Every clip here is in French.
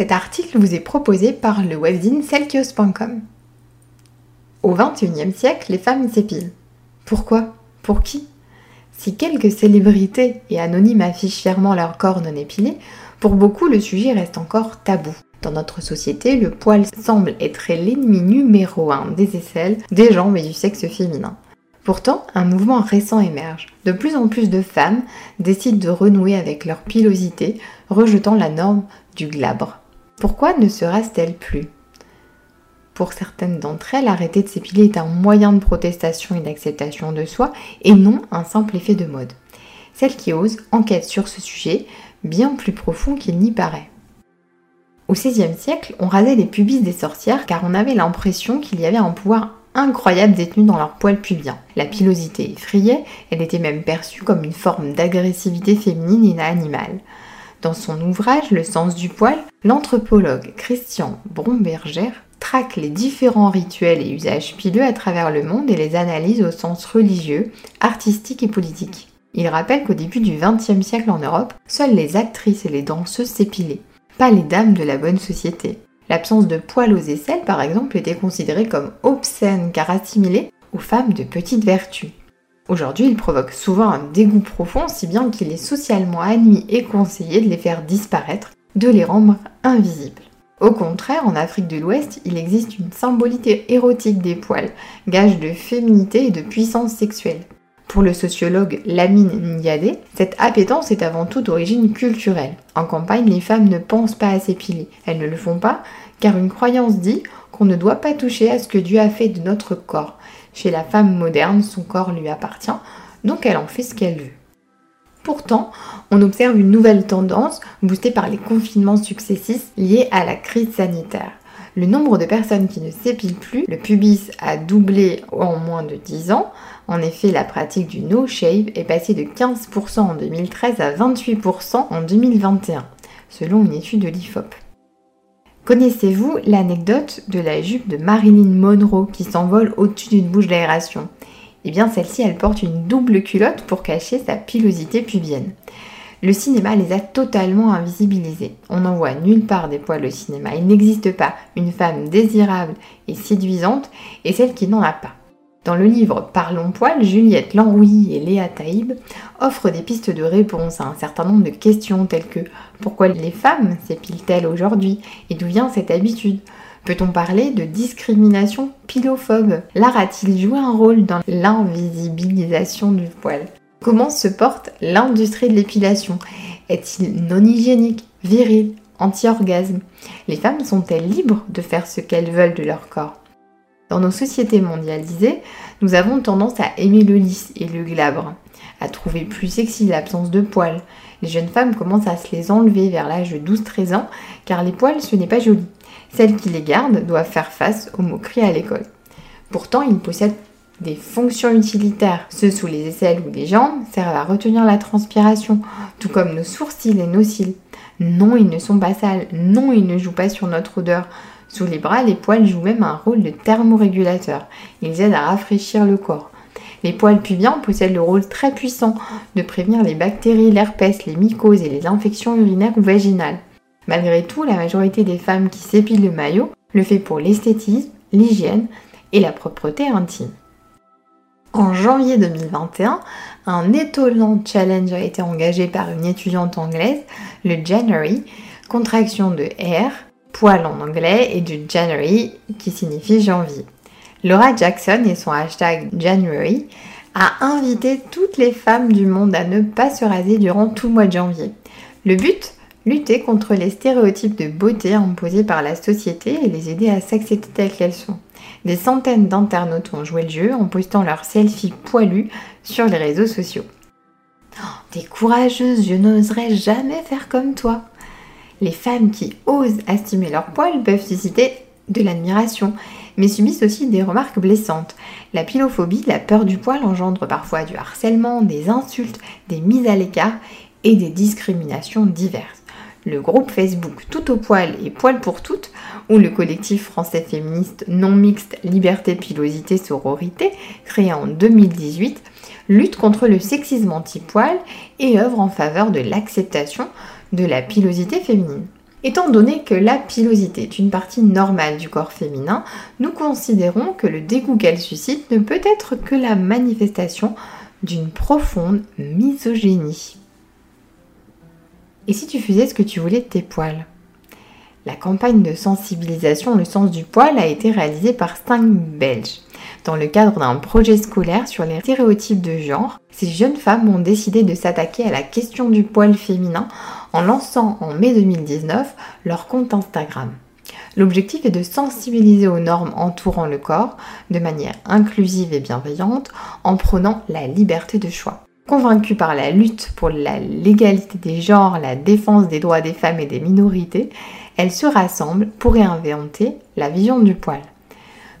Cet article vous est proposé par le webzine selkios.com. Au XXIe siècle, les femmes s'épilent. Pourquoi? Pour qui? Si quelques célébrités et anonymes affichent fièrement leur corps non épilé, pour beaucoup le sujet reste encore tabou. Dans notre société, le poil semble être l'ennemi numéro un des aisselles, des jambes et du sexe féminin. Pourtant, un mouvement récent émerge. De plus en plus de femmes décident de renouer avec leur pilosité, rejetant la norme du glabre. Pourquoi ne se rase-t-elle plus? Pour certaines d'entre elles, arrêter de s'épiler est un moyen de protestation et d'acceptation de soi et non un simple effet de mode. Celles qui osent enquêtent sur ce sujet, bien plus profond qu'il n'y paraît. Au XVIe siècle, on rasait les pubis des sorcières car on avait l'impression qu'il y avait un pouvoir incroyable détenu dans leur poil pubien. La pilosité effrayait, elle était même perçue comme une forme d'agressivité féminine et animale. Dans son ouvrage Le sens du poil, l'anthropologue Christian Bromberger traque les différents rituels et usages pileux à travers le monde et les analyse au sens religieux, artistique et politique. Il rappelle qu'au début du XXe siècle en Europe, seules les actrices et les danseuses s'épilaient pas les dames de la bonne société. L'absence de poils aux aisselles, par exemple, était considérée comme obscène car assimilée aux femmes de petite vertu. Aujourd'hui, il provoque souvent un dégoût profond, si bien qu'il est socialement admis et conseillé de les faire disparaître, de les rendre invisibles. Au contraire, en Afrique de l'Ouest, il existe une symbolité érotique des poils, gage de féminité et de puissance sexuelle. Pour le sociologue Lamine Niadé, cette appétence est avant tout d'origine culturelle. En campagne, les femmes ne pensent pas à s'épiler. Elles ne le font pas car une croyance dit qu'on ne doit pas toucher à ce que Dieu a fait de notre corps. Chez la femme moderne, son corps lui appartient, donc elle en fait ce qu'elle veut. Pourtant, on observe une nouvelle tendance boostée par les confinements successifs liés à la crise sanitaire. Le nombre de personnes qui ne s'épilent plus, le pubis a doublé en moins de 10 ans. En effet, la pratique du no shave est passée de 15% en 2013 à 28% en 2021, selon une étude de l'IFOP. Connaissez-vous l'anecdote de la jupe de Marilyn Monroe qui s'envole au-dessus d'une bouche d'aération? Eh bien, celle-ci, elle porte une double culotte pour cacher sa pilosité pubienne. Le cinéma les a totalement invisibilisés. On n'en voit nulle part des poils au cinéma. Il n'existe pas une femme désirable et séduisante et celle qui n'en a pas. Dans le livre Parlons poil, Juliette Lanrouilly et Léa Taïb offrent des pistes de réponse à un certain nombre de questions telles que pourquoi les femmes s'épilent-elles aujourd'hui? et d'où vient cette habitude? Peut-on parler de discrimination pilophobe? L'art a-t-il joué un rôle dans l'invisibilisation du poil? Comment se porte l'industrie de l'épilation? Est-il non hygiénique, viril, anti-orgasme? Les femmes sont-elles libres de faire ce qu'elles veulent de leur corps? Dans nos sociétés mondialisées, nous avons tendance à aimer le lisse et le glabre, à trouver plus sexy l'absence de poils. Les jeunes femmes commencent à se les enlever vers l'âge de 12-13 ans car les poils ce n'est pas joli. Celles qui les gardent doivent faire face aux moqueries à l'école. Pourtant, ils possèdent des fonctions utilitaires. Ceux sous les aisselles ou les jambes servent à retenir la transpiration, tout comme nos sourcils et nos cils. Non, ils ne sont pas sales. Non, ils ne jouent pas sur notre odeur. Sous les bras, les poils jouent même un rôle de thermorégulateur. Ils aident à rafraîchir le corps. Les poils pubiens possèdent le rôle très puissant de prévenir les bactéries, l'herpès, les mycoses et les infections urinaires ou vaginales. Malgré tout, la majorité des femmes qui s'épilent le maillot le fait pour l'esthétisme, l'hygiène et la propreté intime. En janvier 2021, un étonnant challenge a été engagé par une étudiante anglaise, le January, contraction de R, poil en anglais, et du January qui signifie janvier. Laura Jackson et son hashtag January a invité toutes les femmes du monde à ne pas se raser durant tout le mois de janvier. Le but Lutter contre les stéréotypes de beauté imposés par la société et les aider à s'accepter telles qu'elles sont. Des centaines d'internautes ont joué le jeu en postant leurs selfies poilus sur les réseaux sociaux. Oh, t'es courageuse, je n'oserais jamais faire comme toi. Les femmes qui osent estimer leur poil peuvent susciter de l'admiration, mais subissent aussi des remarques blessantes. La pilophobie, la peur du poil engendre parfois du harcèlement, des insultes, des mises à l'écart et des discriminations diverses le groupe Facebook Tout au poil et Poil pour toutes, ou le collectif français féministe non mixte Liberté, Pilosité, Sororité, créé en 2018, lutte contre le sexisme anti-poil et œuvre en faveur de l'acceptation de la pilosité féminine. Étant donné que la pilosité est une partie normale du corps féminin, nous considérons que le dégoût qu'elle suscite ne peut être que la manifestation d'une profonde misogynie. Et si tu faisais ce que tu voulais de tes poils? La campagne de sensibilisation au sens du poil a été réalisée par cinq Belges. Dans le cadre d'un projet scolaire sur les stéréotypes de genre, ces jeunes femmes ont décidé de s'attaquer à la question du poil féminin en lançant en mai 2019 leur compte Instagram. L'objectif est de sensibiliser aux normes entourant le corps de manière inclusive et bienveillante en prônant la liberté de choix. Convaincus par la lutte pour la légalité des genres, la défense des droits des femmes et des minorités, elles se rassemblent pour réinventer la vision du poil.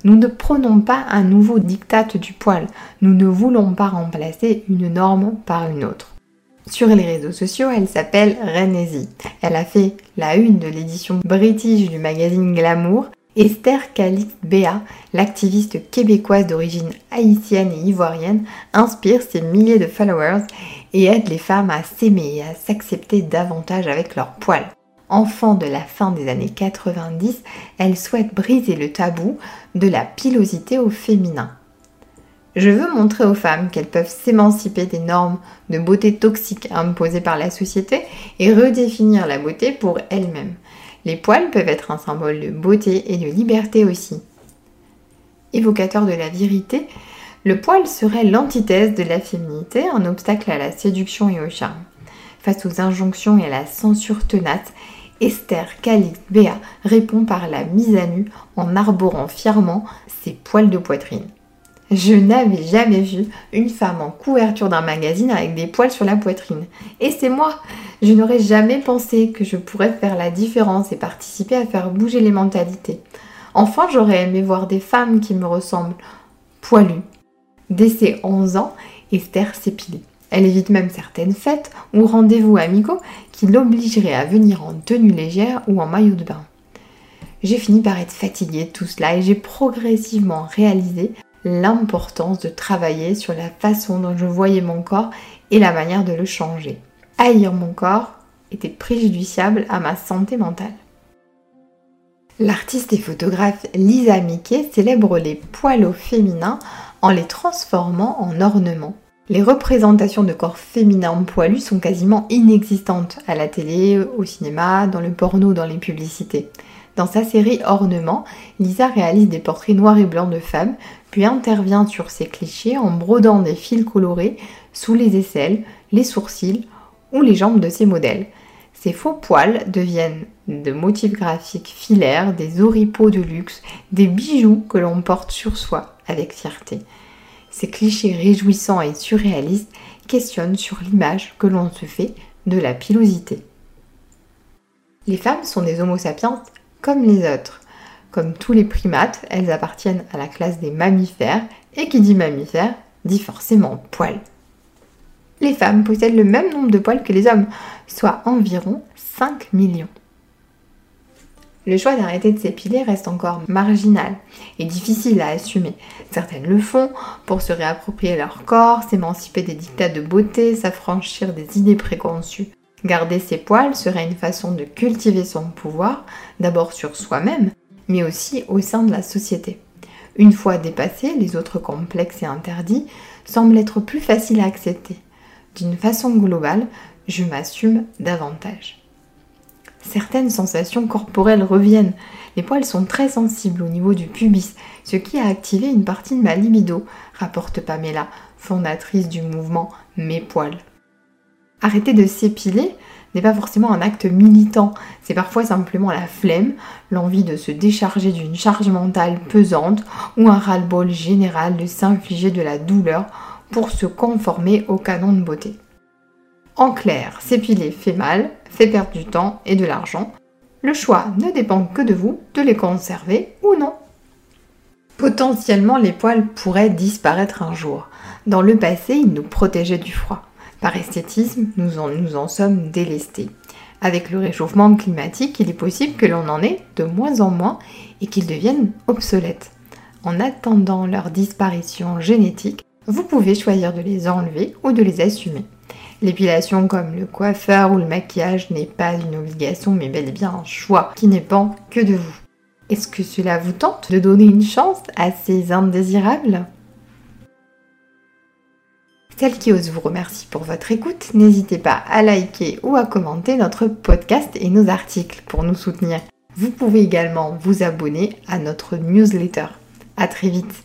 Nous ne prônons pas un nouveau diktat du poil, nous ne voulons pas remplacer une norme par une autre. Sur les réseaux sociaux, elle s'appelle Renesi. Elle a fait la une de l'édition british du magazine Glamour. Esther Calix Béa, l'activiste québécoise d'origine haïtienne et ivoirienne, inspire ses milliers de followers et aide les femmes à s'aimer et à s'accepter davantage avec leurs poils. Enfant de la fin des années 90, elle souhaite briser le tabou de la pilosité au féminin. Je veux montrer aux femmes qu'elles peuvent s'émanciper des normes de beauté toxiques imposées par la société et redéfinir la beauté pour elles-mêmes. Les poils peuvent être un symbole de beauté et de liberté aussi. Évocateur de la vérité, le poil serait l'antithèse de la féminité, un obstacle à la séduction et au charme. Face aux injonctions et à la censure tenace, Esther Calix Béa répond par la mise à nu en arborant fièrement ses poils de poitrine. Je n'avais jamais vu une femme en couverture d'un magazine avec des poils sur la poitrine. Et c'est moi Je n'aurais jamais pensé que je pourrais faire la différence et participer à faire bouger les mentalités. Enfin, j'aurais aimé voir des femmes qui me ressemblent poilues. Dès ses 11 ans, Esther s'épilait. Elle évite même certaines fêtes ou rendez-vous amicaux qui l'obligeraient à venir en tenue légère ou en maillot de bain. J'ai fini par être fatiguée de tout cela et j'ai progressivement réalisé l'importance de travailler sur la façon dont je voyais mon corps et la manière de le changer. Haïr mon corps était préjudiciable à ma santé mentale. L'artiste et photographe Lisa Mickey célèbre les poils féminins en les transformant en ornements. Les représentations de corps féminins poilus sont quasiment inexistantes à la télé, au cinéma, dans le porno, dans les publicités. Dans sa série Ornements, Lisa réalise des portraits noirs et blancs de femmes, puis intervient sur ces clichés en brodant des fils colorés sous les aisselles, les sourcils ou les jambes de ses modèles. Ces faux poils deviennent de motifs graphiques filaires, des oripeaux de luxe, des bijoux que l'on porte sur soi avec fierté. Ces clichés réjouissants et surréalistes questionnent sur l'image que l'on se fait de la pilosité. Les femmes sont des homo sapiens comme les autres. Comme tous les primates, elles appartiennent à la classe des mammifères, et qui dit mammifère dit forcément poils. Les femmes possèdent le même nombre de poils que les hommes, soit environ 5 millions. Le choix d'arrêter de s'épiler reste encore marginal et difficile à assumer. Certaines le font pour se réapproprier leur corps, s'émanciper des dictats de beauté, s'affranchir des idées préconçues. Garder ses poils serait une façon de cultiver son pouvoir, d'abord sur soi-même, mais aussi au sein de la société. Une fois dépassés, les autres complexes et interdits semblent être plus faciles à accepter. D'une façon globale, je m'assume davantage. Certaines sensations corporelles reviennent. Les poils sont très sensibles au niveau du pubis, ce qui a activé une partie de ma libido, rapporte Pamela, fondatrice du mouvement Mes poils. Arrêter de s'épiler n'est pas forcément un acte militant, c'est parfois simplement la flemme, l'envie de se décharger d'une charge mentale pesante ou un ras-le-bol général de s'infliger de la douleur pour se conformer au canon de beauté. En clair, s'épiler fait mal, fait perdre du temps et de l'argent. Le choix ne dépend que de vous de les conserver ou non. Potentiellement, les poils pourraient disparaître un jour. Dans le passé, ils nous protégeaient du froid. Par esthétisme, nous en, nous en sommes délestés. Avec le réchauffement climatique, il est possible que l'on en ait de moins en moins et qu'ils deviennent obsolètes. En attendant leur disparition génétique, vous pouvez choisir de les enlever ou de les assumer. L'épilation comme le coiffeur ou le maquillage n'est pas une obligation mais bel et bien un choix qui n'est pas que de vous. Est-ce que cela vous tente de donner une chance à ces indésirables? Celle qui ose vous remercie pour votre écoute. N'hésitez pas à liker ou à commenter notre podcast et nos articles pour nous soutenir. Vous pouvez également vous abonner à notre newsletter. À très vite.